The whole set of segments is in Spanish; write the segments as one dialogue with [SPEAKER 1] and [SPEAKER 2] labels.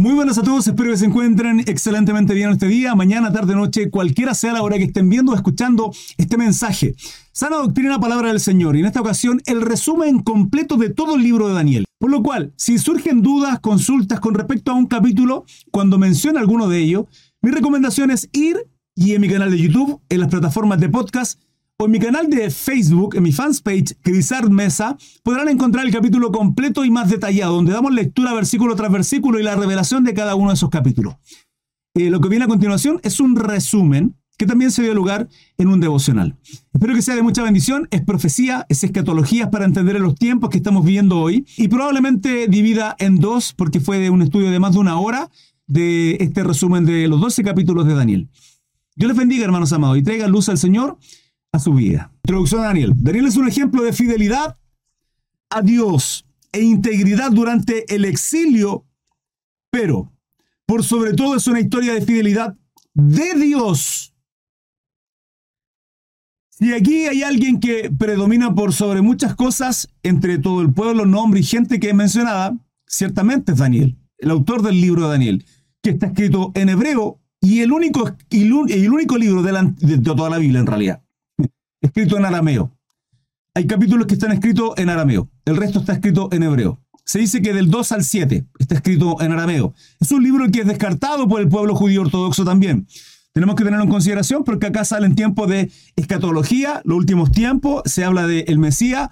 [SPEAKER 1] Muy buenas a todos, espero que se encuentren excelentemente bien este día, mañana, tarde, noche, cualquiera sea la hora que estén viendo o escuchando este mensaje. Sana doctrina, palabra del Señor, y en esta ocasión el resumen completo de todo el libro de Daniel. Por lo cual, si surgen dudas, consultas con respecto a un capítulo, cuando mencione alguno de ellos, mi recomendación es ir y en mi canal de YouTube, en las plataformas de podcast, o en mi canal de Facebook, en mi fans page, Crisart Mesa, podrán encontrar el capítulo completo y más detallado, donde damos lectura versículo tras versículo y la revelación de cada uno de esos capítulos. Eh, lo que viene a continuación es un resumen que también se dio lugar en un devocional. Espero que sea de mucha bendición, es profecía, es escatología para entender los tiempos que estamos viviendo hoy y probablemente divida en dos porque fue de un estudio de más de una hora de este resumen de los 12 capítulos de Daniel. Dios les bendiga, hermanos amados, y traiga luz al Señor a su vida. Introducción a Daniel. Daniel es un ejemplo de fidelidad a Dios e integridad durante el exilio, pero por sobre todo es una historia de fidelidad de Dios. Si aquí hay alguien que predomina por sobre muchas cosas entre todo el pueblo, nombre y gente que es mencionada, ciertamente es Daniel, el autor del libro de Daniel, que está escrito en hebreo y el único, el único libro de toda la Biblia en realidad escrito en arameo. Hay capítulos que están escritos en arameo, el resto está escrito en hebreo. Se dice que del 2 al 7 está escrito en arameo. Es un libro que es descartado por el pueblo judío ortodoxo también. Tenemos que tenerlo en consideración porque acá salen tiempos de escatología, los últimos tiempos, se habla del el Mesías,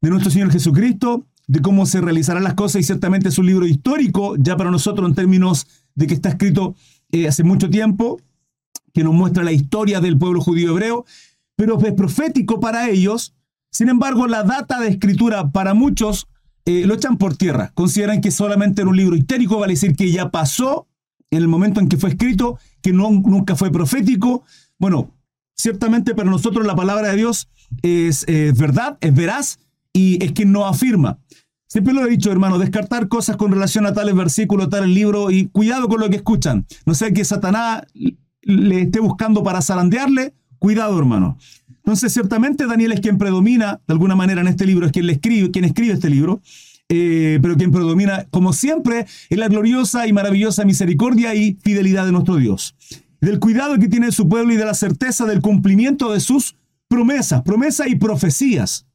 [SPEAKER 1] de nuestro Señor Jesucristo, de cómo se realizarán las cosas y ciertamente es un libro histórico ya para nosotros en términos de que está escrito eh, hace mucho tiempo, que nos muestra la historia del pueblo judío hebreo, pero es profético para ellos. Sin embargo, la data de escritura para muchos eh, lo echan por tierra. Consideran que solamente en un libro histérico, vale decir que ya pasó en el momento en que fue escrito, que no, nunca fue profético. Bueno, ciertamente para nosotros la palabra de Dios es verdad, es veraz y es quien nos afirma. Siempre lo he dicho, hermano, descartar cosas con relación a tales versículos, tal libro, y cuidado con lo que escuchan. No sea que Satanás le esté buscando para zarandearle Cuidado, hermano. Entonces, ciertamente Daniel es quien predomina, de alguna manera, en este libro, es quien, le escribe, quien escribe este libro, eh, pero quien predomina, como siempre, es la gloriosa y maravillosa misericordia y fidelidad de nuestro Dios. Del cuidado que tiene su pueblo y de la certeza del cumplimiento de sus promesas, promesas y profecías.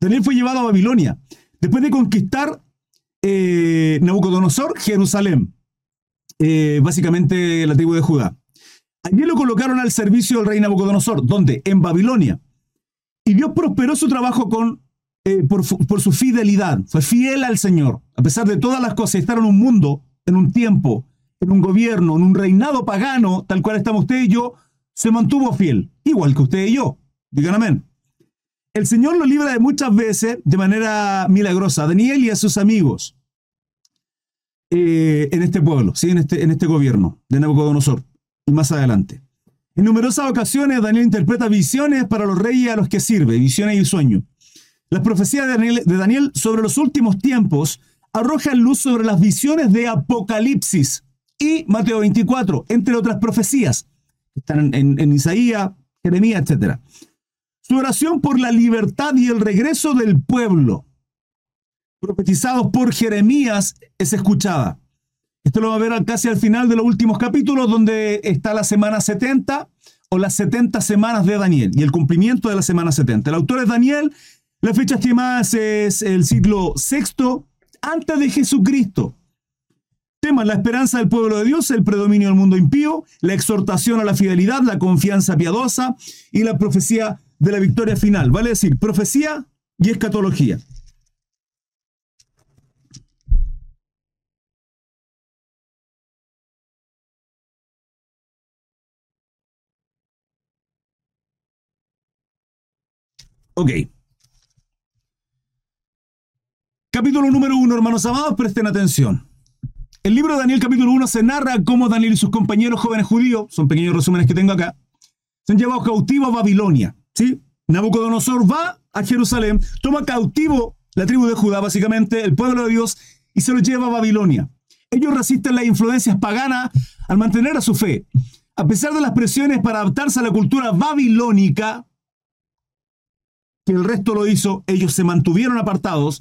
[SPEAKER 1] Daniel fue llevado a Babilonia después de conquistar eh, Nabucodonosor Jerusalén, eh, básicamente la tribu de Judá. Allí lo colocaron al servicio del rey Nabucodonosor, donde en Babilonia. Y Dios prosperó su trabajo con, eh, por, su fidelidad. Fue fiel al Señor. A pesar de todas las cosas, estar en un mundo, en un tiempo, en un gobierno, en un reinado pagano, tal cual estamos usted y yo, se mantuvo fiel, igual que usted y yo. Digan amén. El Señor lo libra de muchas veces de manera milagrosa, a Daniel y a sus amigos eh, en este pueblo, ¿sí? en, este, en este gobierno de Nabucodonosor más adelante. En numerosas ocasiones Daniel interpreta visiones para los reyes a los que sirve, visiones y sueños. Las profecías de Daniel, sobre los últimos tiempos arrojan luz sobre las visiones de Apocalipsis y Mateo 24, entre otras profecías. Están en, en Isaías, Jeremías, etc. Su oración por la libertad y el regreso del pueblo, profetizados por Jeremías, es escuchada. Esto lo va a ver casi al final de los últimos capítulos, donde está la semana 70 o las 70 semanas de Daniel y el cumplimiento de la semana 70. El autor es Daniel, la fecha estimada es el siglo VI antes de Jesucristo. Tema, la esperanza del pueblo de Dios, el predominio del mundo impío, la exhortación a la fidelidad, la confianza piadosa y la profecía de la victoria final. Vale decir, profecía y escatología. Ok. Capítulo número uno, hermanos amados, presten atención. El libro de Daniel capítulo 1 se narra cómo Daniel y sus compañeros jóvenes judíos, son pequeños resúmenes que tengo acá, se han llevado cautivos a Babilonia. ¿sí? Nabucodonosor va a Jerusalén, toma cautivo la tribu de Judá, básicamente, el pueblo de Dios, y se lo lleva a Babilonia. Ellos resisten las influencias paganas al mantener a su fe. A pesar de las presiones para adaptarse a la cultura babilónica, que el resto lo hizo, ellos se mantuvieron apartados,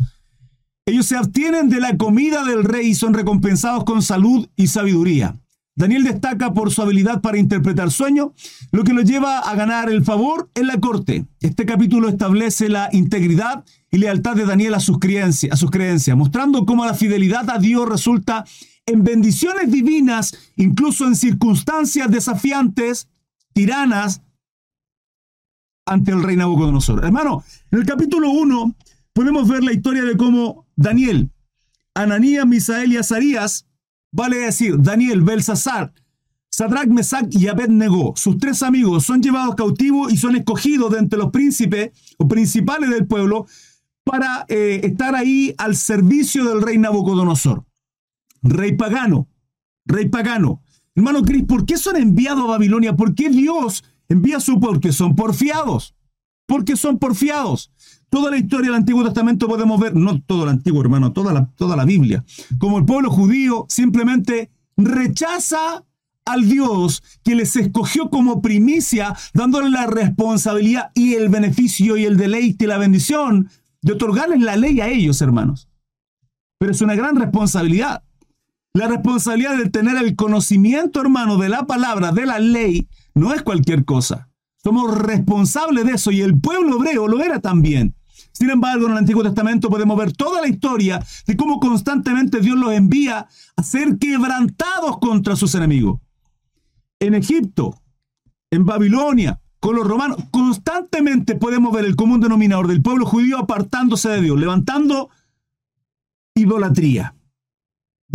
[SPEAKER 1] Ellos se abstienen de la comida del rey y son recompensados con salud y sabiduría. Daniel destaca por su habilidad para interpretar sueños, lo que lo lleva a ganar el favor en la corte. Este capítulo establece la integridad y lealtad de Daniel a sus creencias, a sus creencias mostrando cómo la fidelidad a Dios resulta en bendiciones divinas, incluso en circunstancias desafiantes, tiranas, ante el rey Nabucodonosor. Hermano, en el capítulo 1 podemos ver la historia de cómo Daniel, Ananías, Misael y Azarías, vale decir, Daniel, Belsasar, Sadrach, Mesach y Abednego, sus tres amigos, son llevados cautivos y son escogidos de entre los príncipes o principales del pueblo para eh, estar ahí al servicio del rey Nabucodonosor. Rey pagano, rey pagano. Hermano Cris, ¿por qué son enviados a Babilonia? ¿Por qué Dios envía su? Porque son porfiados. Porque son porfiados. Toda la historia del Antiguo Testamento podemos ver, no todo el Antiguo, hermano, toda la, toda la Biblia, como el pueblo judío simplemente rechaza al Dios que les escogió como primicia, dándole la responsabilidad y el beneficio y el deleite y la bendición de otorgarles la ley a ellos, hermanos. Pero es una gran responsabilidad. La responsabilidad de tener el conocimiento, hermano, de la palabra, de la ley, no es cualquier cosa. Somos responsables de eso y el pueblo hebreo lo era también. Sin embargo, en el Antiguo Testamento podemos ver toda la historia de cómo constantemente Dios los envía a ser quebrantados contra sus enemigos. En Egipto, en Babilonia, con los romanos, constantemente podemos ver el común denominador del pueblo judío apartándose de Dios, levantando idolatría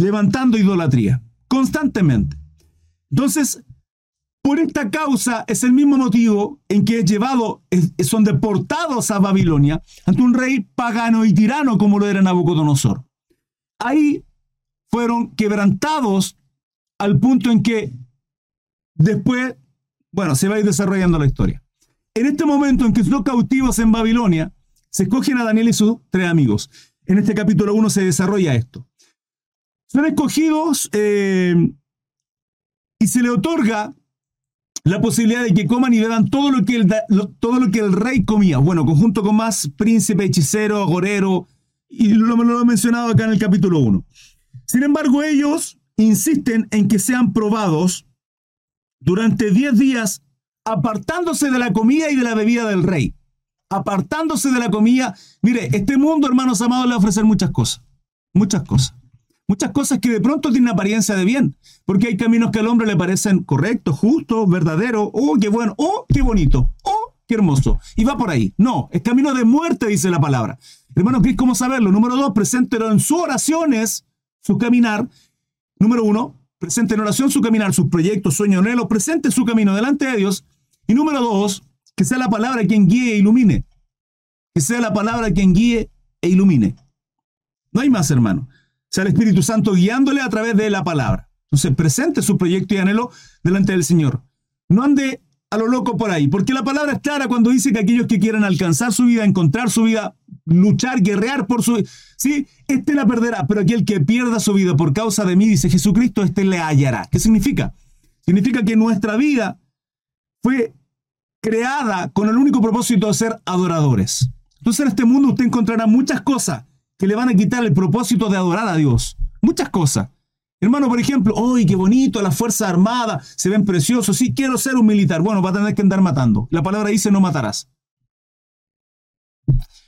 [SPEAKER 1] levantando idolatría, constantemente. Entonces, por esta causa es el mismo motivo en que es llevado, son deportados a Babilonia ante un rey pagano y tirano como lo era Nabucodonosor. Ahí fueron quebrantados al punto en que después, bueno, se va a ir desarrollando la historia. En este momento en que son cautivos en Babilonia, se escogen a Daniel y sus tres amigos. En este capítulo 1 se desarrolla esto son escogidos eh, y se le otorga la posibilidad de que coman y beban todo lo que el, todo lo que el rey comía. Bueno, conjunto con más príncipe, hechicero, agorero, y lo, lo he mencionado acá en el capítulo 1. Sin embargo, ellos insisten en que sean probados durante 10 días, apartándose de la comida y de la bebida del rey. Apartándose de la comida. Mire, este mundo, hermanos amados, le va a ofrecer muchas cosas. Muchas cosas. Muchas cosas que de pronto tienen apariencia de bien, porque hay caminos que al hombre le parecen correctos, justos, verdaderos, oh, qué bueno, oh, qué bonito, oh, qué hermoso. Y va por ahí. No, es camino de muerte, dice la palabra. Hermano Cris, ¿cómo saberlo? Número dos, preséntelo en sus oraciones, su caminar. Número uno, presente en oración su caminar, sus proyectos, sueños, anhelos, presente su camino delante de Dios. Y número dos, que sea la palabra quien guíe e ilumine. Que sea la palabra quien guíe e ilumine. No hay más, hermano sea el Espíritu Santo guiándole a través de la palabra. Entonces, presente su proyecto y anhelo delante del Señor. No ande a lo loco por ahí, porque la palabra es clara cuando dice que aquellos que quieran alcanzar su vida, encontrar su vida, luchar, guerrear por su sí, este la perderá, pero aquel que pierda su vida por causa de mí, dice Jesucristo, este le hallará. ¿Qué significa? Significa que nuestra vida fue creada con el único propósito de ser adoradores. Entonces en este mundo usted encontrará muchas cosas que le van a quitar el propósito de adorar a Dios. Muchas cosas. Hermano, por ejemplo, ¡ay, qué bonito! Las Fuerzas Armadas se ven preciosos. Sí, quiero ser un militar. Bueno, va a tener que andar matando. La palabra dice no matarás.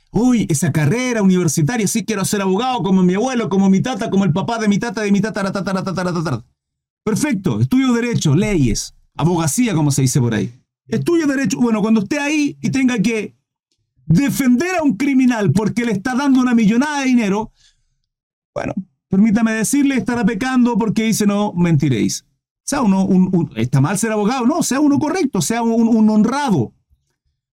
[SPEAKER 1] Uy, esa carrera universitaria, sí quiero ser abogado como mi abuelo, como mi tata, como el papá de mi tata, de mi tata. Perfecto, estudio derecho, leyes, abogacía, como se dice por ahí. Estudio derecho, bueno, cuando esté ahí y tenga que defender a un criminal porque le está dando una millonada de dinero, bueno, permítame decirle, estará pecando porque dice no mentiréis. Sea uno, un, está mal ser abogado, no, sea uno correcto, sea un, honrado.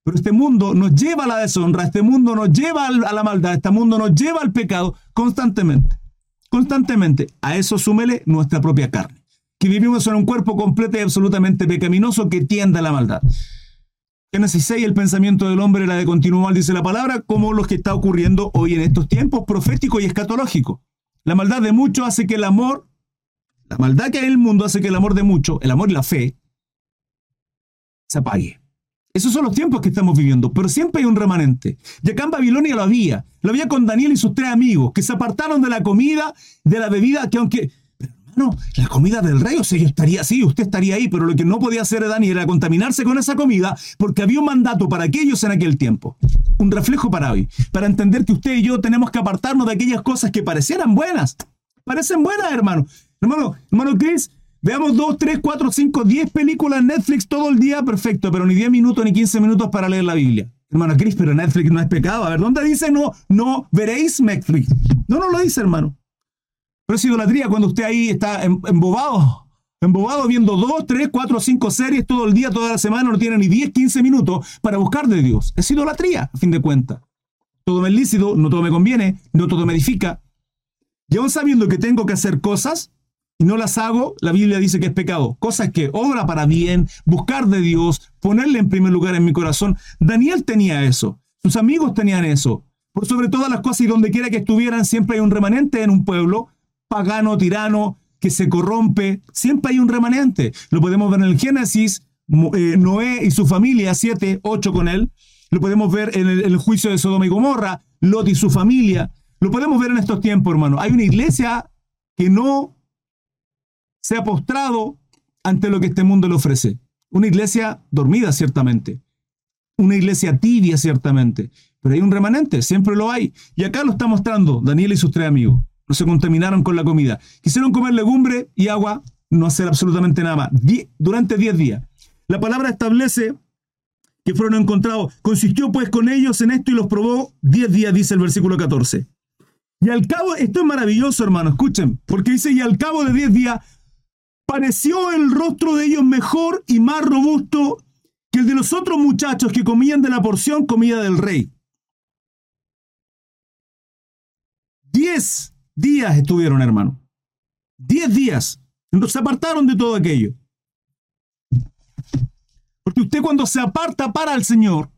[SPEAKER 1] Pero este mundo nos lleva a la deshonra, este mundo nos lleva a la maldad, este mundo nos lleva al pecado constantemente. Constantemente. A eso súmele nuestra propia carne. Que vivimos en un cuerpo completo y absolutamente pecaminoso que tiende a la maldad. Génesis 6, el pensamiento del hombre era de continuo dice la palabra, como lo que está ocurriendo hoy en estos tiempos, profético y escatológico. La maldad de muchos hace que el amor, la maldad que hay en el mundo hace que el amor de muchos, el amor y la fe, se apague. Esos son los tiempos que estamos viviendo, pero siempre hay un remanente. Y acá en Babilonia lo había. Lo había con Daniel y sus tres amigos, que se apartaron de la comida, de la bebida, que aunque, la comida del rey, o sea, yo estaría así, usted estaría ahí, pero lo que no podía hacer Daniel era contaminarse con esa comida, porque había un mandato para aquellos en aquel tiempo. Un reflejo para hoy, para entender que usted y yo tenemos que apartarnos de aquellas cosas que parecieran buenas. Parecen buenas, hermano. Hermano, hermano Chris, Veamos 2, 3, 4, 5, 10 películas en Netflix todo el día, perfecto, pero ni 10 minutos ni 15 minutos para leer la Biblia. Hermano Cris, pero Netflix no es pecado. A ver, ¿dónde dice no, no veréis Netflix? No, no lo dice, hermano. Pero es idolatría cuando usted ahí está em, embobado, embobado viendo 2, 3, 4, 5 series todo el día, toda la semana, no tiene ni 10, 15 minutos para buscar de Dios. Es idolatría, a fin de cuentas. Todo me es lícito, no todo me conviene, no todo me edifica. Y aún sabiendo que tengo que hacer cosas, y no las hago, la Biblia dice que es pecado. Cosas que obra para bien, buscar de Dios, ponerle en primer lugar en mi corazón. Daniel tenía eso, sus amigos tenían eso. Por sobre todas las cosas y donde quiera que estuvieran, siempre hay un remanente en un pueblo, pagano, tirano, que se corrompe. Siempre hay un remanente. Lo podemos ver en el Génesis, eh, Noé y su familia, siete, ocho con él. Lo podemos ver en el, en el juicio de Sodoma y Gomorra, Lot y su familia. Lo podemos ver en estos tiempos, hermano. Hay una iglesia que no se ha postrado ante lo que este mundo le ofrece. Una iglesia dormida, ciertamente. Una iglesia tibia, ciertamente. Pero hay un remanente, siempre lo hay. Y acá lo está mostrando Daniel y sus tres amigos. No se contaminaron con la comida. Quisieron comer legumbre y agua, no hacer absolutamente nada más. durante diez días. La palabra establece que fueron encontrados. Consistió pues con ellos en esto y los probó diez días, dice el versículo 14. Y al cabo, esto es maravilloso, hermano, escuchen, porque dice, y al cabo de diez días pareció el rostro de ellos mejor y más robusto que el de los otros muchachos que comían de la porción comida del rey. Diez días estuvieron, hermano. Diez días. Se apartaron de todo aquello. Porque usted cuando se aparta para el Señor,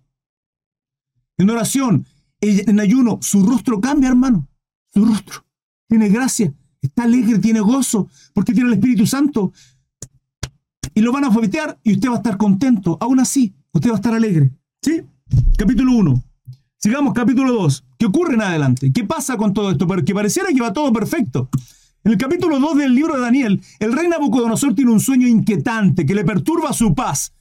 [SPEAKER 1] en oración, en ayuno, su rostro cambia, hermano. Su rostro. Tiene gracia está alegre, tiene gozo, porque tiene el Espíritu Santo. Y lo van a alfabetear y usted va a estar contento. Aún así, usted va a estar alegre. ¿Sí? Capítulo 1. Sigamos, capítulo 2. ¿Qué ocurre en adelante? ¿Qué pasa con todo esto? Porque pareciera que va todo perfecto. En el capítulo 2 del libro de Daniel, el rey Nabucodonosor tiene un sueño inquietante que le perturba su paz.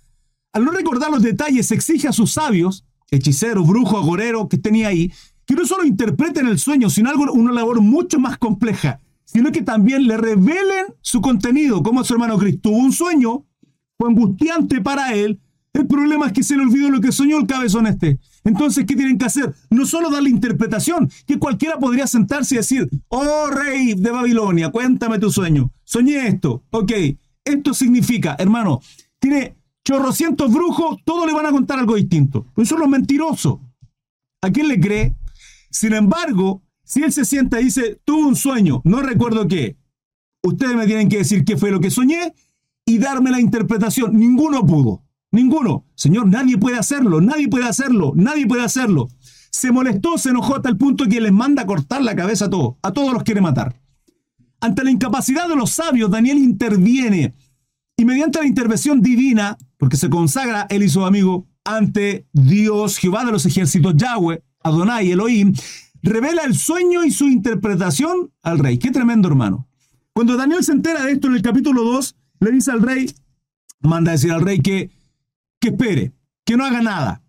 [SPEAKER 1] Al no recordar los detalles, exige a sus sabios, hechicero, brujo, agorero que tenía ahí, que no solo interpreten el sueño, sino algo, una labor mucho más compleja, sino que también le revelen su contenido, como su hermano Cristo tuvo un sueño, fue angustiante para él, el problema es que se le olvidó lo que soñó el cabezón este. Entonces, ¿qué tienen que hacer? No solo darle interpretación, que cualquiera podría sentarse y decir, oh rey de Babilonia, cuéntame tu sueño. Soñé esto. Ok, esto significa, hermano, tiene chorrocientos brujos, todos le van a contar algo distinto. Pues son los mentirosos. ¿A quién le cree? Sin embargo, si él se sienta y dice, tuve un sueño, no recuerdo qué, ustedes me tienen que decir qué fue lo que soñé y darme la interpretación. Ninguno pudo. Ninguno. Señor, nadie puede hacerlo, nadie puede hacerlo, nadie puede hacerlo. Se molestó, se enojó hasta el punto que les manda a cortar la cabeza a todos. A todos los quiere matar. Ante la incapacidad de los sabios, Daniel interviene. Y mediante la intervención divina, porque se consagra él y su amigo ante Dios, Jehová de los ejércitos, Yahweh, Adonai, Elohim, revela el sueño y su interpretación al rey. Qué tremendo, hermano. Cuando Daniel se entera de esto en el capítulo 2, le dice al rey, manda a decir al rey que, que espere, que no haga nada,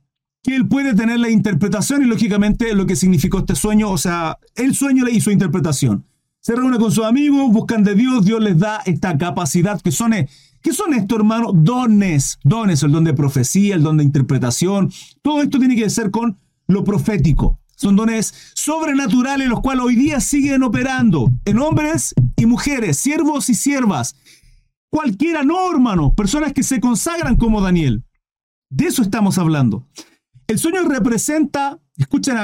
[SPEAKER 1] que él puede tener la interpretación y lógicamente lo que significó este sueño, o sea, el sueño y su interpretación. Se reúne con sus amigos, buscan de Dios, Dios les da esta capacidad que son, ¿qué son esto, hermano? Dones, dones, el don de profecía, el don de interpretación. Todo esto tiene que ser con lo profético. Son dones sobrenaturales los cuales hoy día siguen operando en hombres y mujeres, siervos y siervas. Cualquiera, no, hermano, personas que se consagran como Daniel. De eso estamos hablando. El sueño representa, escuchen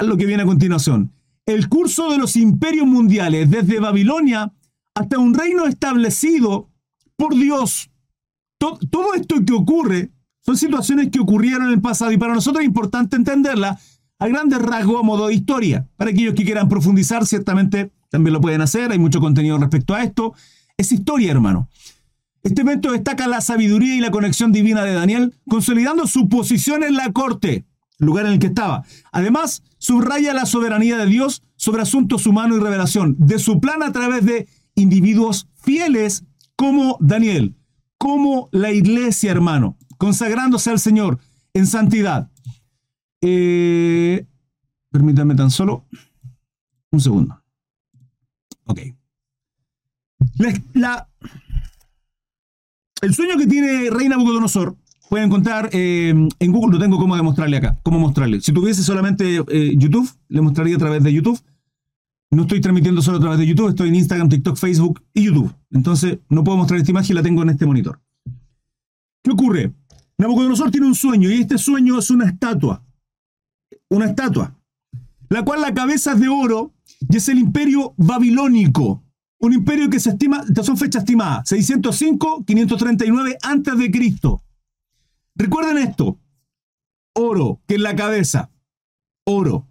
[SPEAKER 1] lo que viene a continuación, el curso de los imperios mundiales, desde Babilonia hasta un reino establecido por Dios. todo esto que ocurre son situaciones que ocurrieron en el pasado y para nosotros es importante entenderla a grandes rasgos a modo de historia. Para aquellos que quieran profundizar, ciertamente también lo pueden hacer, hay mucho contenido respecto a esto. Es historia, hermano. Este evento destaca la sabiduría y la conexión divina de Daniel, consolidando su posición en la corte, lugar en el que estaba. Además, subraya la soberanía de Dios sobre asuntos humanos y revelación de su plan a través de individuos fieles como Daniel, como la iglesia, hermano, consagrándose al Señor en santidad. Eh, permítanme tan solo un segundo. Ok. La, el sueño que tiene Reina Nabucodonosor, pueden encontrar eh, en Google, lo tengo como demostrarle acá, cómo mostrarle. Si tuviese solamente eh, YouTube, le mostraría a través de YouTube. No estoy transmitiendo solo a través de YouTube, estoy en Instagram, TikTok, Facebook y YouTube. Entonces, no puedo mostrar esta imagen, la tengo en este monitor. ¿Qué ocurre? Nabucodonosor tiene un sueño y este sueño es una estatua. Una estatua. La cual la cabeza es de oro y es el imperio babilónico. Un imperio que se estima, estas son fechas estimadas, 605, 539 antes de Cristo. Recuerden esto, oro, que es la cabeza, oro.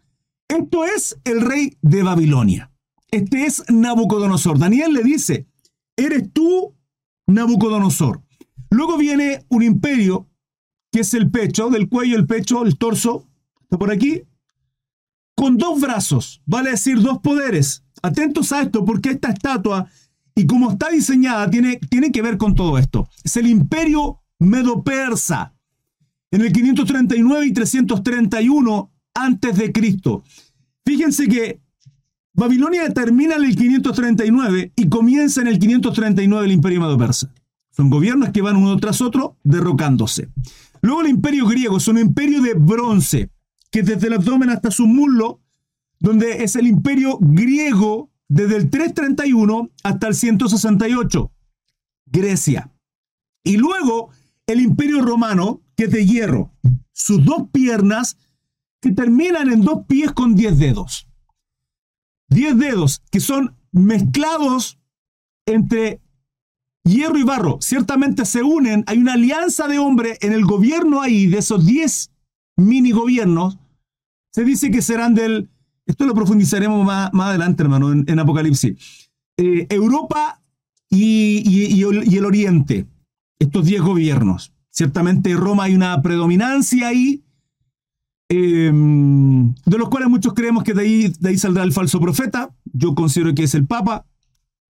[SPEAKER 1] Esto es el rey de Babilonia. Este es Nabucodonosor. Daniel le dice, eres tú Nabucodonosor. Luego viene un imperio, que es el pecho, del cuello, el pecho, el torso, está por aquí, con dos brazos, vale decir dos poderes. Atentos a esto, porque esta estatua y como está diseñada tiene, tiene que ver con todo esto. Es el imperio medo-persa. En el 539 y 331 antes de Cristo. Fíjense que Babilonia termina en el 539 y comienza en el 539 el imperio medo-persa. Son gobiernos que van uno tras otro derrocándose. Luego el imperio griego es un imperio de bronce, que desde el abdomen hasta su muslo donde es el imperio griego desde el 331 hasta el 168, Grecia. Y luego el imperio romano, que es de hierro, sus dos piernas que terminan en dos pies con diez dedos. Diez dedos que son mezclados entre hierro y barro. Ciertamente se unen, hay una alianza de hombre en el gobierno ahí, de esos diez mini gobiernos. Se dice que serán del esto lo profundizaremos más, adelante, hermano, en, Apocalipsis. Eh, Europa y, el, Oriente, estos diez gobiernos. Ciertamente Roma hay una predominancia ahí, em, de los cuales muchos creemos que de ahí, de ahí saldrá el falso profeta. Yo considero que es el Papa.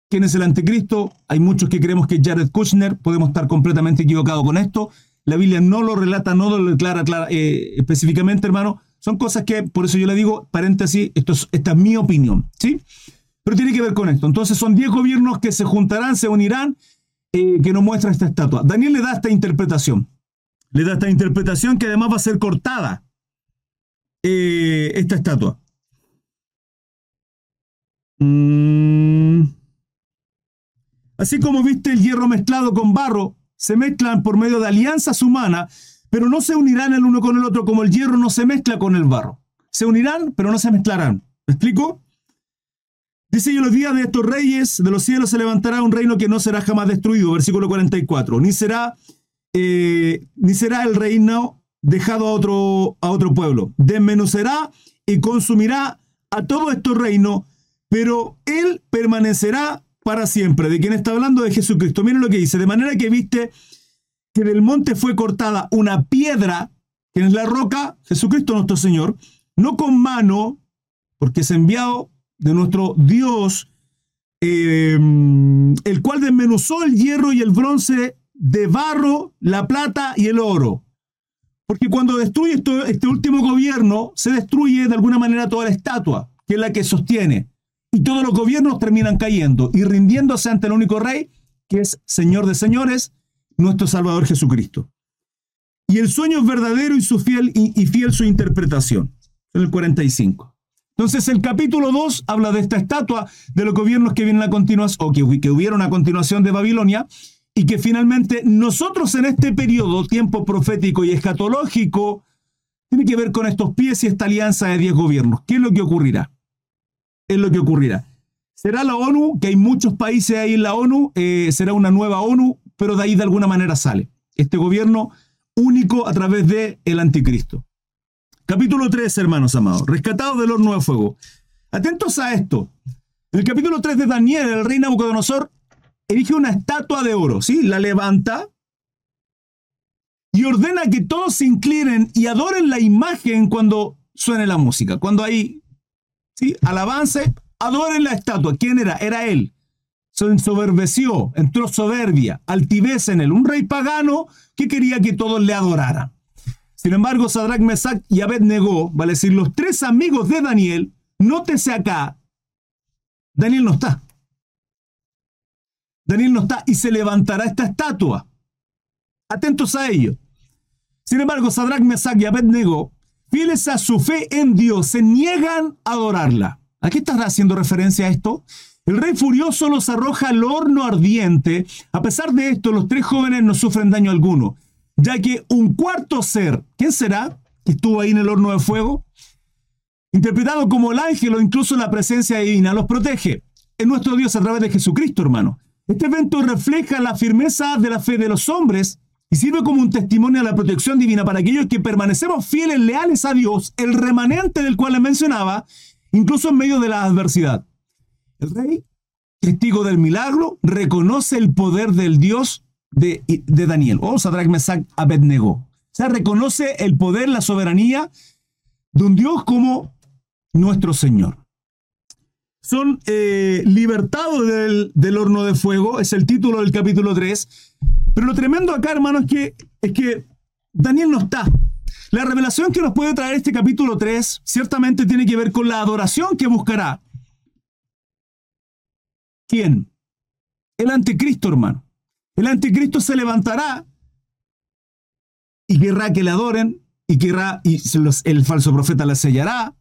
[SPEAKER 1] ¿Quién es el anticristo? Hay muchos que creemos que Jared Kushner. Podemos estar completamente equivocados con esto. La Biblia no lo relata, no lo declara eh, específicamente, hermano. Son cosas que, por eso yo le digo, paréntesis, esto esta es mi opinión, ¿sí? Pero tiene que ver con esto. Entonces son 10 gobiernos que se juntarán, se unirán, eh, que nos muestra esta estatua. Daniel le da esta interpretación. Le da esta interpretación que además va a ser cortada eh, esta estatua. Mm. Así como viste el hierro mezclado con barro, se mezclan por medio de alianzas humanas pero no se unirán el uno con el otro como el hierro no se mezcla con el barro. Se unirán, pero no se mezclarán. ¿Me explico? Dice, y en los días de estos reyes de los cielos se levantará un reino que no será jamás destruido, versículo 44, ni será, eh, ni será el reino dejado a otro, a otro pueblo. Desmenucerá y consumirá a todo estos reinos, pero él permanecerá para siempre. ¿De quién está hablando? De Jesucristo. Miren lo que dice, de manera que viste que del monte fue cortada una piedra, que es la roca, Jesucristo nuestro Señor, no con mano, porque es enviado de nuestro Dios, em, el cual desmenuzó el hierro y el bronce de barro, la plata y el oro. Porque cuando destruye este último gobierno, se destruye de alguna manera toda la estatua, que es la que sostiene. Y todos los gobiernos terminan cayendo y rindiéndose ante el único rey, que es Señor de señores, nuestro Salvador Jesucristo. Y el sueño es verdadero y, su fiel, y, fiel su interpretación. En el 45. Entonces el capítulo 2 habla de esta estatua, de los gobiernos que vienen a continuación, o que, que hubieron a continuación de Babilonia, y que finalmente nosotros en este periodo, tiempo profético y escatológico, tiene que ver con estos pies y esta alianza de 10 gobiernos. ¿Qué es lo que ocurrirá? Es lo que ocurrirá. ¿Será la ONU, que hay muchos países ahí en la ONU? Eh, ¿Será una nueva ONU? pero de ahí de alguna manera sale. Este gobierno único a través de el anticristo. Capítulo 3, hermanos amados, rescatados del horno de fuego. Atentos a esto. En el capítulo 3 de Daniel, el rey Nabucodonosor erige una estatua de oro, ¿sí? La levanta y ordena que todos se inclinen y adoren la imagen cuando suene la música. Cuando hay ¿sí? alabance, adoren la estatua. ¿Quién era? Era él. Se ensoberbeció, entró soberbia, altivez en él, un rey pagano que quería que todos le adoraran. Sin embargo, Sadrach, Mesach y Abednego, vale decir, los tres amigos de Daniel, nótese acá, Daniel no está. Daniel no está y se levantará esta estatua. Atentos a ello. Sin embargo, Sadrach, Mesach y Abednego, fieles a su fe en Dios, se niegan a adorarla. ¿A qué estás haciendo referencia a esto? El rey furioso los arroja al horno ardiente. A pesar de esto, los tres jóvenes no sufren daño alguno, ya que un cuarto ser, ¿quién será? Que estuvo ahí en el horno de fuego, interpretado como el ángel o incluso la presencia divina, los protege. Es nuestro Dios a través de Jesucristo, hermano. Este evento refleja la firmeza de la fe de los hombres y sirve como un testimonio a la protección divina para aquellos que permanecemos fieles, leales a Dios, el remanente del cual les mencionaba, incluso en medio de la adversidad. El rey, testigo del milagro, reconoce el poder del Dios de, de Daniel, o Sadrach Mesach Abednego. O sea, reconoce el poder, la soberanía de un Dios como nuestro Señor. Son eh, libertados del, del, horno de fuego, es el título del capítulo 3. Pero lo tremendo acá, hermano, es que, es que Daniel no está. La revelación que nos puede traer este capítulo 3 ciertamente tiene que ver con la adoración que buscará. ¿Quién? El anticristo, hermano. El anticristo se levantará y querrá que le adoren y querrá y el falso profeta le sellará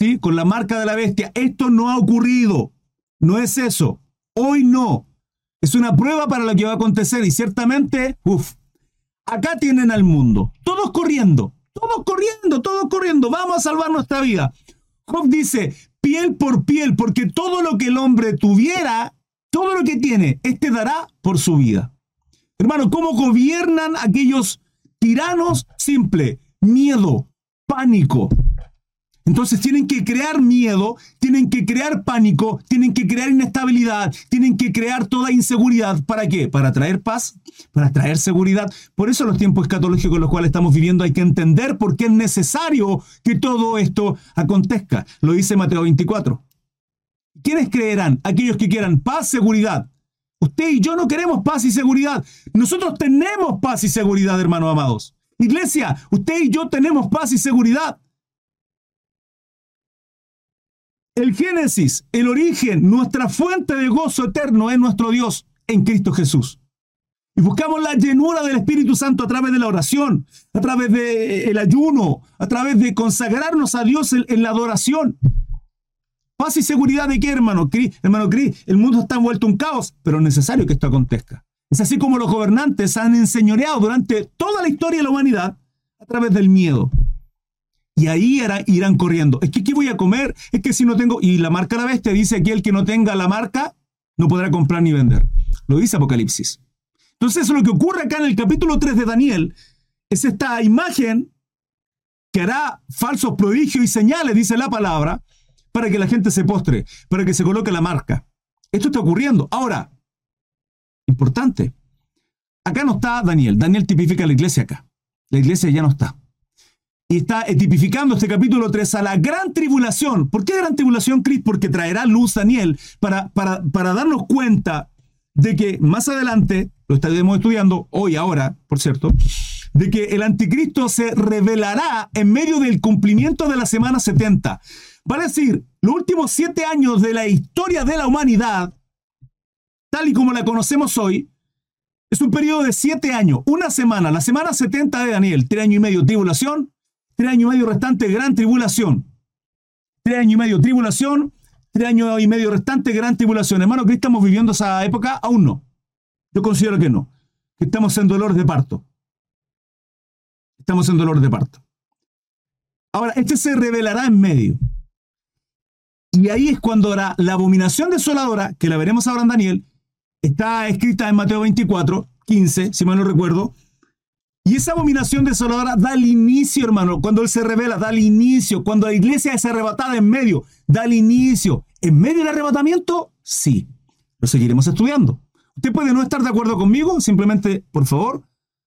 [SPEAKER 1] ¿sí? Con la marca de la bestia. Esto no ha ocurrido. No es eso. Hoy no. Es una prueba para lo que va a acontecer y ciertamente, uff, acá tienen al mundo. Todos corriendo, todos corriendo, todos corriendo. Vamos a salvar nuestra vida. Job dice, piel por piel, porque todo lo que el hombre tuviera, todo lo que tiene, este dará por su vida. Hermano, ¿cómo gobiernan aquellos tiranos? Simple, miedo, pánico, entonces tienen que crear miedo, tienen que crear pánico, tienen que crear inestabilidad, tienen que crear toda inseguridad. ¿Para qué? Para traer paz, para traer seguridad. Por eso los tiempos escatológicos en los cuales estamos viviendo hay que entender por qué es necesario que todo esto acontezca. Lo dice Mateo 24. ¿Quiénes creerán? Aquellos que quieran paz, seguridad. Usted y yo no queremos paz y seguridad. Nosotros tenemos paz y seguridad, hermanos amados. Iglesia, usted y yo tenemos paz y seguridad. El Génesis, el origen, nuestra fuente de gozo eterno es nuestro Dios en Cristo Jesús. Y buscamos la llenura del Espíritu Santo a través de la oración, a través del ayuno, a través de consagrarnos a Dios en, la adoración. Paz y seguridad de qué, hermano Cris? Hermano Cris, el mundo está envuelto en caos, pero es necesario que esto acontezca. Es así como los gobernantes han enseñoreado durante toda la historia de la humanidad a través del miedo. Y ahí irán corriendo. Es que ¿qué voy a comer? Es que si no tengo... Y la marca la bestia dice aquí el que no tenga la marca no podrá comprar ni vender. Lo dice Apocalipsis. Entonces lo que ocurre acá en el capítulo 3 de Daniel es esta imagen que hará falsos prodigios y señales, dice la palabra, para que la gente se postre, para que se coloque la marca. Esto está ocurriendo. Ahora, importante, acá no está Daniel. Daniel tipifica la iglesia acá. La iglesia ya no está y está tipificando este capítulo 3 a la gran tribulación. ¿Por qué gran tribulación, Cris? Porque traerá luz Daniel para, para, para darnos cuenta de que más adelante, lo estaremos estudiando hoy, ahora, por cierto, de que el anticristo se revelará en medio del cumplimiento de la semana 70. Vale decir, los últimos siete años de la historia de la humanidad, tal y como la conocemos hoy, es un periodo de siete años, una semana, la semana 70 de Daniel, tres años y medio tribulación, Tres años y medio restante, gran tribulación. Tres años y medio tribulación, tres años y medio restante, gran tribulación. Hermano, ¿qué estamos viviendo esa época? Aún no. Yo considero que no. Que estamos en dolor de parto. Estamos en dolor de parto. Ahora, este se revelará en medio. Y ahí es cuando hará la abominación desoladora, que la veremos ahora en Daniel, está escrita en Mateo 24, 15, si mal no recuerdo, y esa abominación desoladora da el inicio, hermano. Cuando Él se revela, da el inicio. Cuando la iglesia es arrebatada en medio, da el inicio. ¿En medio del arrebatamiento? Sí. Lo seguiremos estudiando. Usted puede no estar de acuerdo conmigo, simplemente, por favor,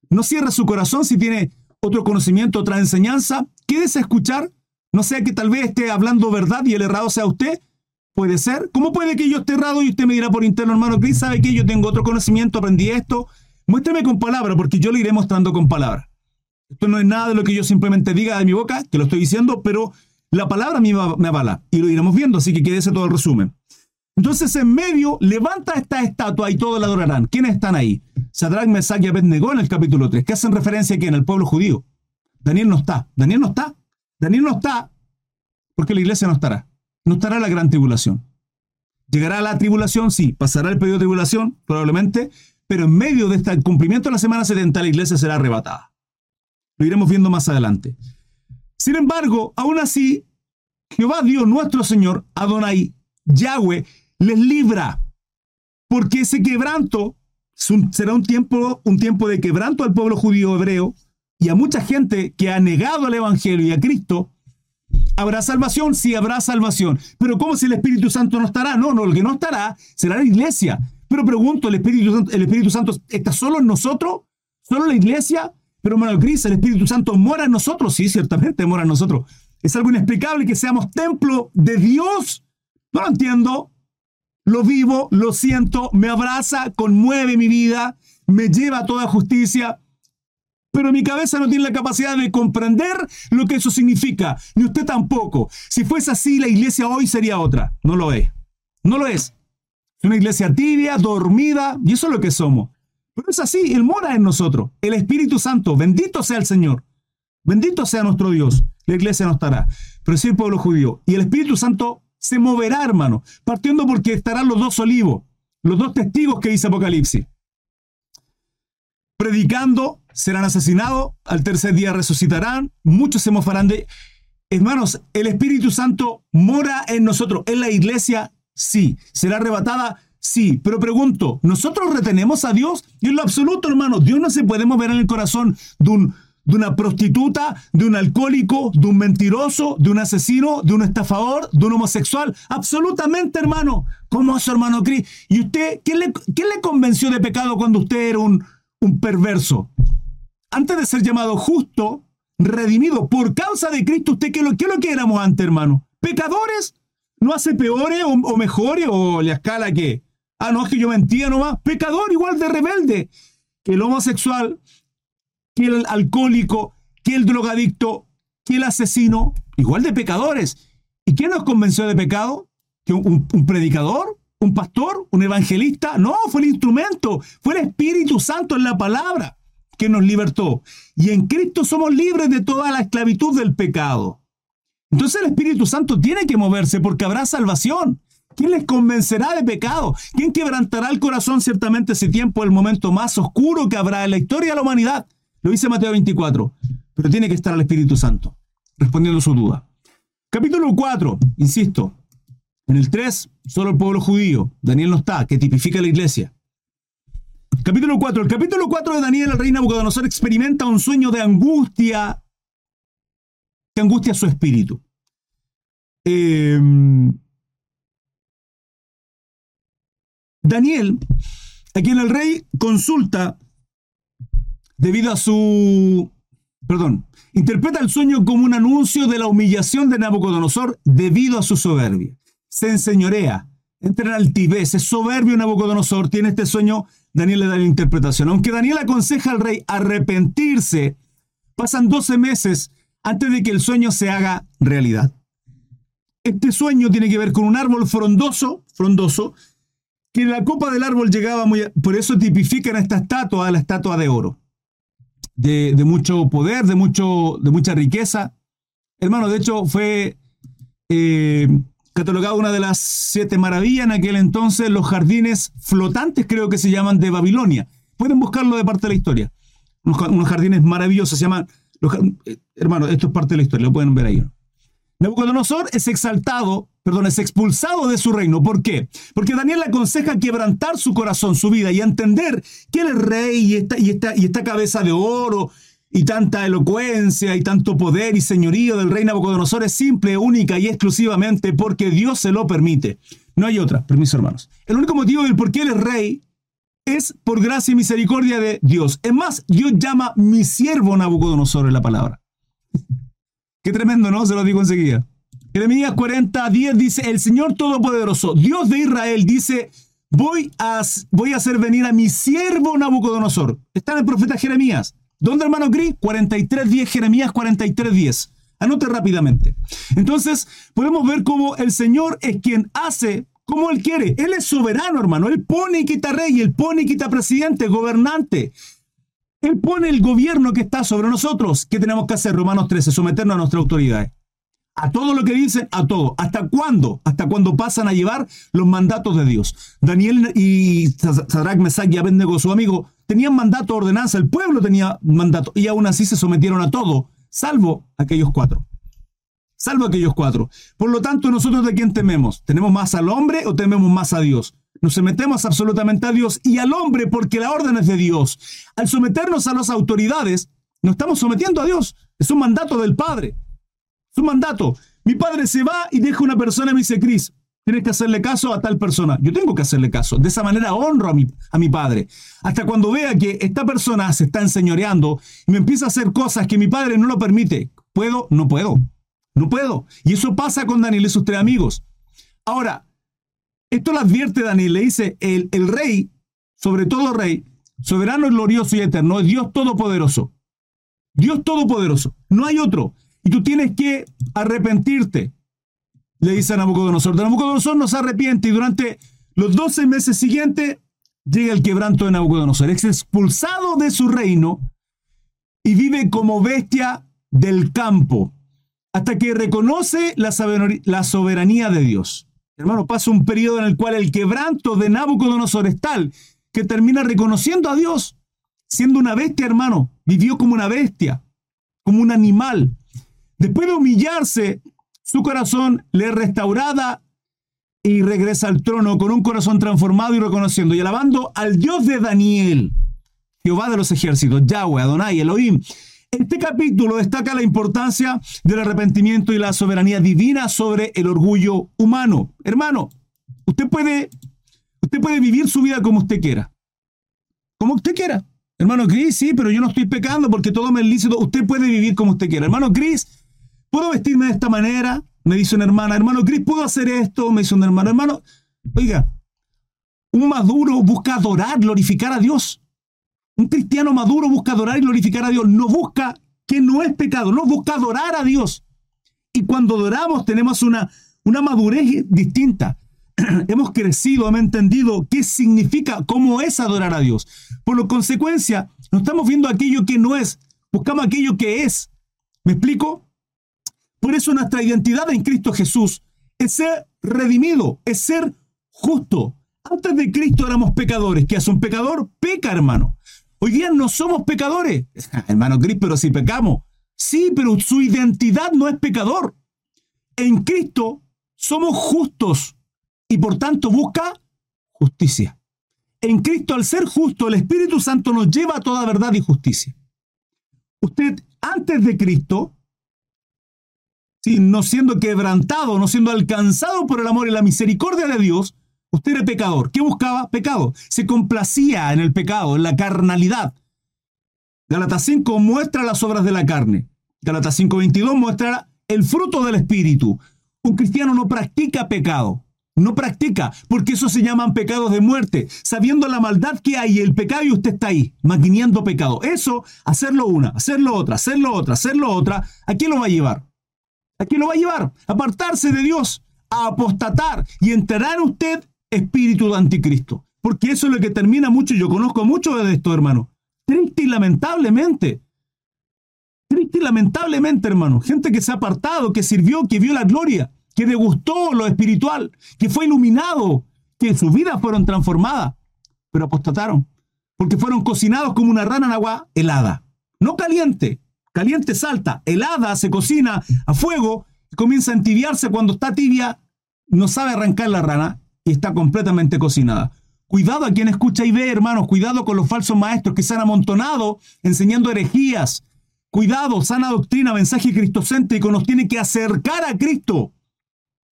[SPEAKER 1] no cierre su corazón si tiene otro conocimiento, otra enseñanza. Quédese escuchar. No sea que tal vez esté hablando verdad y el errado sea usted. Puede ser. ¿Cómo puede que yo esté errado y usted me dirá por interno, hermano Cris, sabe que yo tengo otro conocimiento, aprendí esto? Muéstrame con palabras, porque yo le iré mostrando con palabras. Esto no es nada de lo que yo simplemente diga de mi boca, que lo estoy diciendo, pero la palabra mí me avala. Y lo iremos viendo, así que quédese todo el resumen. Entonces en medio levanta esta estatua y todos la adorarán. ¿Quiénes están ahí? Sadrach, Mesach y Abednego en el capítulo 3, que hacen referencia aquí en el pueblo judío. Daniel no está. Daniel no está. Daniel no está porque la iglesia no estará. No estará la gran tribulación. ¿Llegará la tribulación? Sí. ¿Pasará el periodo de tribulación? Probablemente. Pero en medio de este cumplimiento de la semana 70 la iglesia será arrebatada. Lo iremos viendo más adelante. Sin embargo, aún así, Jehová Dios nuestro Señor, Adonai, Yahweh, les libra. Porque ese quebranto será un tiempo, un tiempo de quebranto al pueblo judío hebreo y a mucha gente que ha negado al Evangelio y a Cristo. ¿Habrá salvación? Sí, habrá salvación. Pero ¿cómo si el Espíritu Santo no estará? No, no, el que no estará será la iglesia. Pero pregunto, ¿el Espíritu, Santo, el Espíritu Santo está solo en nosotros? ¿Solo en la iglesia? Pero, hermano Cris, el Espíritu Santo mora en nosotros. Sí, ciertamente mora en nosotros. Es algo inexplicable que seamos templo de Dios. No lo entiendo. Lo vivo, lo siento, me abraza, conmueve mi vida, me lleva a toda justicia. Pero mi cabeza no tiene la capacidad de comprender lo que eso significa, ni usted tampoco. Si fuese así, la iglesia hoy sería otra. No lo es. No lo es. Una iglesia tibia, dormida, y eso es lo que somos. Pero es así, Él mora en nosotros. El Espíritu Santo, bendito sea el Señor. Bendito sea nuestro Dios. La iglesia no estará. Pero sí el pueblo judío. Y el Espíritu Santo se moverá, hermano, partiendo porque estarán los dos olivos, los dos testigos que dice Apocalipsis. Predicando, serán asesinados, al tercer día resucitarán, muchos se mofarán de... Hermanos, el Espíritu Santo mora en nosotros, en la iglesia, sí. ¿Será arrebatada? Sí, pero pregunto, ¿nosotros retenemos a Dios? Y en lo absoluto, hermano, Dios no se puede mover en el corazón de un de una prostituta, de un alcohólico, de un mentiroso, de un asesino, de un estafador, de un homosexual. Absolutamente, hermano. ¿Cómo es, hermano Cris? ¿Y usted, ¿qué le, le convenció de pecado cuando usted era un, un perverso? Antes de ser llamado justo, redimido por causa de Cristo, ¿usted qué lo, qué lo que éramos antes, hermano? ¿Pecadores? ¿No hace peores o, mejores? ¿O la escala que? Ah, no, es que yo mentía nomás. Pecador igual de rebelde que el homosexual, que el alcohólico, que el drogadicto, que el asesino, igual de pecadores. ¿Y quién nos convenció de pecado? ¿Que un, predicador? ¿Un pastor? ¿Un evangelista? No, fue el instrumento, fue el Espíritu Santo en la palabra que nos libertó. Y en Cristo somos libres de toda la esclavitud del pecado. Entonces el Espíritu Santo tiene que moverse porque habrá salvación. ¿Quién les convencerá de pecado? ¿Quién quebrantará el corazón ciertamente ese tiempo, el momento más oscuro que habrá en la historia de la humanidad? Lo dice Mateo 24, pero tiene que estar el Espíritu Santo, respondiendo su duda. Capítulo 4, insisto, en el 3, solo el pueblo judío, Daniel no está, que tipifica la iglesia. Capítulo 4, el capítulo 4 de Daniel, el rey Nabucodonosor experimenta un sueño de angustia que angustia su espíritu. Em, Daniel, a quien el rey consulta debido a su... Perdón, interpreta el sueño como un anuncio de la humillación de Nabucodonosor debido a su soberbia. Se enseñorea, entra en altivez, es soberbio Nabucodonosor, tiene este sueño, Daniel le da la interpretación. Aunque Daniel aconseja al rey arrepentirse, pasan 12 meses antes de que el sueño se haga realidad. Este sueño tiene que ver con un árbol frondoso, frondoso, que la copa del árbol llegaba muy... Por eso tipifican esta estatua la estatua de oro de, mucho poder, de, mucho, de mucha riqueza. Hermano, de hecho fue eh, catalogado una de las siete maravillas en aquel entonces, los jardines flotantes creo que se llaman de Babilonia. Pueden buscarlo de parte de la historia. Unos, jardines maravillosos se llaman... Los, eh, hermano, esto es parte de la historia, lo pueden ver ahí. Nabucodonosor es exaltado, perdón, es expulsado de su reino. ¿Por qué? Porque Daniel le aconseja quebrantar su corazón, su vida y entender que es rey y esta, y, esta, y esta cabeza de oro y tanta elocuencia y tanto poder y señorío del rey Nabucodonosor es simple, única y exclusivamente porque Dios se lo permite. No hay otra, permiso hermanos. El único motivo del por qué él es rey es por gracia y misericordia de Dios. Es más, Dios llama mi siervo Nabucodonosor en la palabra. Qué tremendo, ¿no? Se lo digo enseguida. Jeremías 40, 10 dice, el Señor Todopoderoso, Dios de Israel, dice, voy a, hacer venir a mi siervo Nabucodonosor. Está en el profeta Jeremías. ¿Dónde, hermano Gris? 43, 10, Jeremías 43, 10. Anote rápidamente. Entonces, podemos ver cómo el Señor es quien hace como Él quiere. Él es soberano, hermano. Él pone y quita rey, Él pone y quita presidente, gobernante. Él pone el gobierno que está sobre nosotros. ¿Qué tenemos que hacer? Romanos 13, someternos a nuestra autoridad. A todo lo que dicen, a todo. ¿Hasta cuándo? Hasta cuando pasan a llevar los mandatos de Dios. Daniel y Sadrach, Mesach y Abednego, su amigo, tenían mandato, ordenanza. El pueblo tenía mandato. Y aún así se sometieron a todo, salvo aquellos cuatro salvo aquellos cuatro. Por lo tanto, nosotros de quién tememos? ¿Tememos más al hombre o tememos más a Dios? Nos sometemos absolutamente a Dios y al hombre porque la orden es de Dios. Al someternos a las autoridades, nos estamos sometiendo a Dios. Es un mandato del Padre. Es un mandato. Mi padre se va y deja una persona y me dice, Cris, tienes que hacerle caso a tal persona. Yo tengo que hacerle caso. De esa manera honro a mi, a mi padre. Hasta cuando vea que esta persona se está enseñoreando y me empieza a hacer cosas que mi padre no lo permite. ¿Puedo? No puedo. No puedo. Y eso pasa con Daniel y sus tres amigos. Ahora, esto lo advierte Daniel, le dice, el, rey, sobre todo rey, soberano, glorioso y eterno, es Dios todopoderoso. Dios todopoderoso. No hay otro. Y tú tienes que arrepentirte. Le dice Nabucodonosor. Nabucodonosor no se arrepiente y durante los 12 meses siguientes llega el quebranto de Nabucodonosor. Es expulsado de su reino y vive como bestia del campo hasta que reconoce la soberanía de Dios. Hermano, pasa un periodo en el cual el quebranto de Nabucodonosor es tal que termina reconociendo a Dios, siendo una bestia, hermano. Vivió como una bestia, como un animal. Después de humillarse, su corazón le es restaurada y regresa al trono con un corazón transformado y reconociendo y alabando al Dios de Daniel, Jehová de los ejércitos, Yahweh, Adonai, Elohim, este capítulo destaca la importancia del arrepentimiento y la soberanía divina sobre el orgullo humano. Hermano, usted puede, usted puede vivir su vida como usted quiera. Como usted quiera. Hermano Chris, sí, pero yo no estoy pecando porque todo me es lícito. Usted puede vivir como usted quiera. Hermano Chris, ¿puedo vestirme de esta manera? Me dice una hermana. Hermano Chris, ¿puedo hacer esto? Me dice un hermano. Hermano, oiga, un maduro busca adorar, glorificar a Dios. Un cristiano maduro busca adorar y glorificar a Dios, no busca que no es pecado, no busca adorar a Dios. Y cuando adoramos tenemos una, una madurez distinta. hemos crecido, hemos entendido qué significa, cómo es adorar a Dios. Por lo consecuencia, no estamos viendo aquello que no es, buscamos aquello que es. ¿Me explico? Por eso nuestra identidad en Cristo Jesús es ser redimido, es ser justo. Antes de Cristo éramos pecadores. ¿Qué hace un pecador? Peca, hermano. Hoy día no somos pecadores. Hermano Cristo, pero si pecamos. Sí, pero su identidad no es pecador. En Cristo somos justos y por tanto busca justicia. En Cristo, al ser justo, el Espíritu Santo nos lleva a toda verdad y justicia. Usted, antes de Cristo, no siendo quebrantado, no siendo alcanzado por el amor y la misericordia de Dios, Usted era pecador. ¿Qué buscaba? Pecado. Se complacía en el pecado, en la carnalidad. Galatas 5 muestra las obras de la carne. Galatas 5.22 muestra el fruto del Espíritu. Un cristiano no practica pecado. No practica, porque eso se llaman pecados de muerte. Sabiendo la maldad que hay, el pecado y usted está ahí, maquinando pecado. Eso, hacerlo una, hacerlo otra, hacerlo otra, hacerlo otra, ¿a quién lo va a llevar? ¿A quién lo va a llevar? Apartarse de Dios, a apostatar y enterar usted espíritu de anticristo. Porque eso es lo que termina mucho, yo conozco mucho de esto, hermano. Triste y lamentablemente. Triste y lamentablemente, hermano. Gente que se ha apartado, que sirvió, que vio la gloria, que degustó lo espiritual, que fue iluminado, que sus vidas fueron transformadas, pero apostataron. Porque fueron cocinados como una rana en agua helada. No caliente. Caliente salta. Helada se cocina a fuego comienza a entibiarse cuando está tibia. No sabe arrancar la rana y está completamente cocinada. Cuidado a quien escucha y ve, hermanos. Cuidado con los falsos maestros que se han amontonado enseñando herejías. Cuidado, sana doctrina, mensaje cristocéntrico nos tiene que acercar a Cristo.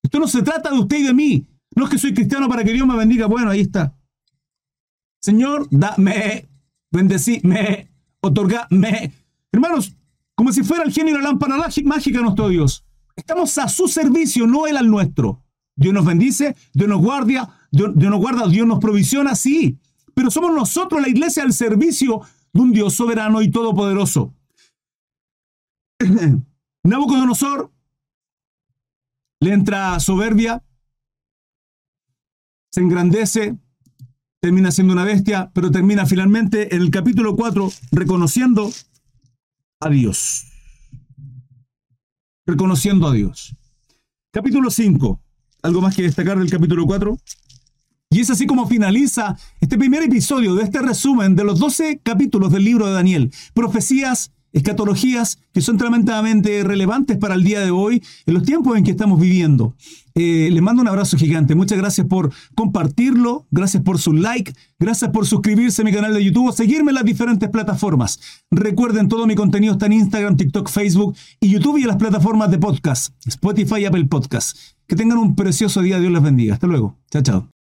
[SPEAKER 1] Esto no se trata de usted y de mí. No es que soy cristiano para que Dios me bendiga. Bueno, ahí está. Señor, dame, bendecime, otorgame. Hermanos, como si fuera el genio de la lámpara mágica nuestro Dios. Estamos a su servicio, no Él al nuestro. Dios nos bendice, Dios nos guardia, Dios, nos guarda, Dios nos provisiona, sí. Pero somos nosotros la iglesia al servicio de un Dios soberano y todopoderoso. Nabucodonosor le entra soberbia, se engrandece, termina siendo una bestia, pero termina finalmente en el capítulo 4 reconociendo a Dios. Reconociendo a Dios. Capítulo 5. ¿Algo más que destacar del capítulo 4? Y es así como finaliza este primer episodio de este resumen de los 12 capítulos del libro de Daniel. Profecías escatologías que son tremendamente relevantes para el día de hoy, en los tiempos en que estamos viviendo. Eh, les mando un abrazo gigante. Muchas gracias por compartirlo, gracias por su like, gracias por suscribirse a mi canal de YouTube seguirme en las diferentes plataformas. Recuerden, todo mi contenido está en Instagram, TikTok, Facebook y YouTube y en las plataformas de podcast, Spotify y Apple Podcast. Que tengan un precioso día. Dios les bendiga. Hasta luego. Chao, chao.